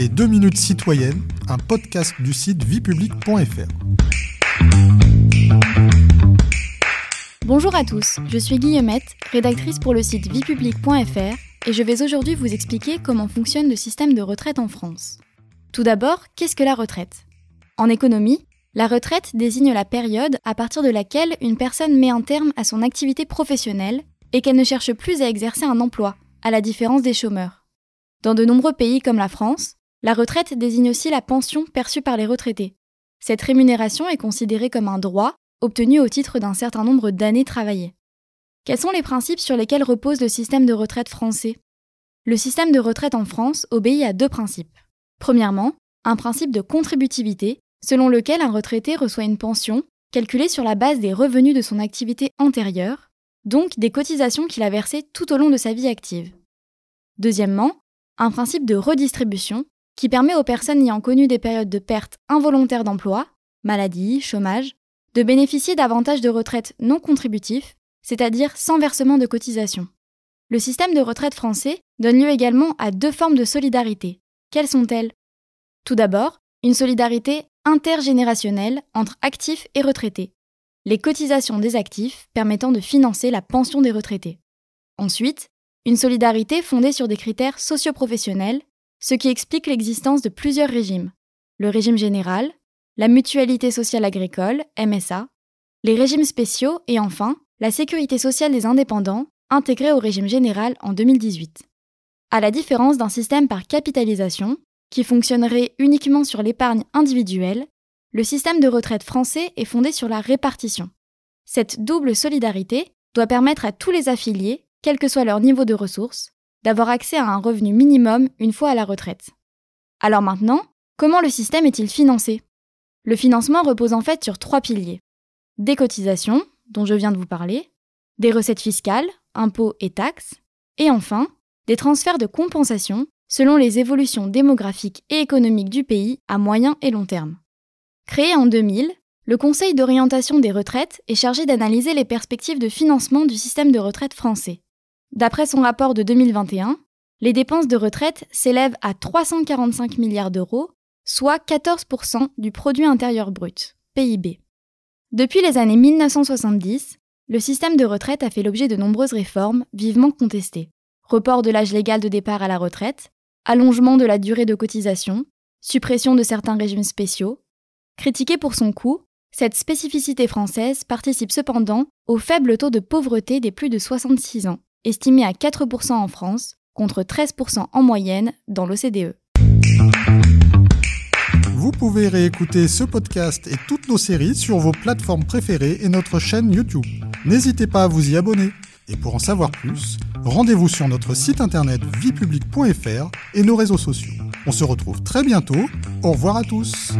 Les 2 minutes citoyennes, un podcast du site viepublic.fr. Bonjour à tous, je suis Guillemette, rédactrice pour le site viepublic.fr et je vais aujourd'hui vous expliquer comment fonctionne le système de retraite en France. Tout d'abord, qu'est-ce que la retraite? En économie, la retraite désigne la période à partir de laquelle une personne met un terme à son activité professionnelle et qu'elle ne cherche plus à exercer un emploi, à la différence des chômeurs. Dans de nombreux pays comme la France, la retraite désigne aussi la pension perçue par les retraités. Cette rémunération est considérée comme un droit obtenu au titre d'un certain nombre d'années travaillées. Quels sont les principes sur lesquels repose le système de retraite français? Le système de retraite en France obéit à deux principes. Premièrement, un principe de contributivité, selon lequel un retraité reçoit une pension calculée sur la base des revenus de son activité antérieure, donc des cotisations qu'il a versées tout au long de sa vie active. Deuxièmement, un principe de redistribution qui permet aux personnes ayant connu des périodes de perte involontaire d'emploi, maladie, chômage, de bénéficier d'avantages de retraite non contributifs, c'est-à-dire sans versement de cotisation. Le système de retraite français donne lieu également à deux formes de solidarité. Quelles sont-elles? Tout d'abord, une solidarité intergénérationnelle entre actifs et retraités, les cotisations des actifs permettant de financer la pension des retraités. Ensuite, une solidarité fondée sur des critères socioprofessionnels, ce qui explique l'existence de plusieurs régimes. Le régime général, la mutualité sociale agricole, MSA, les régimes spéciaux et enfin la sécurité sociale des indépendants, intégrée au régime général en 2018. À la différence d'un système par capitalisation, qui fonctionnerait uniquement sur l'épargne individuelle, le système de retraite français est fondé sur la répartition. Cette double solidarité doit permettre à tous les affiliés, quel que soit leur niveau de ressources, d'avoir accès à un revenu minimum une fois à la retraite. Alors maintenant, comment le système est-il financé? Le financement repose en fait sur trois piliers. Des cotisations, dont je viens de vous parler, des recettes fiscales, impôts et taxes, et enfin, des transferts de compensation selon les évolutions démographiques et économiques du pays à moyen et long terme. Créé en 2000, le Conseil d'orientation des retraites est chargé d'analyser les perspectives de financement du système de retraite français. D'après son rapport de 2021, les dépenses de retraite s'élèvent à 345 milliards d'euros, soit 14% du produit intérieur brut, PIB. Depuis les années 1970, le système de retraite a fait l'objet de nombreuses réformes vivement contestées. Report de l'âge légal de départ à la retraite, allongement de la durée de cotisation, suppression de certains régimes spéciaux. Critiquée pour son coût, cette spécificité française participe cependant au faible taux de pauvreté des plus de 66 ans, estimé à 4% en France, contre 13% en moyenne dans l'OCDE. Vous pouvez réécouter ce podcast et toutes nos séries sur vos plateformes préférées et notre chaîne YouTube. N'hésitez pas à vous y abonner. Et pour en savoir plus, rendez-vous sur notre site internet viepublic.fr et nos réseaux sociaux. On se retrouve très bientôt. Au revoir à tous.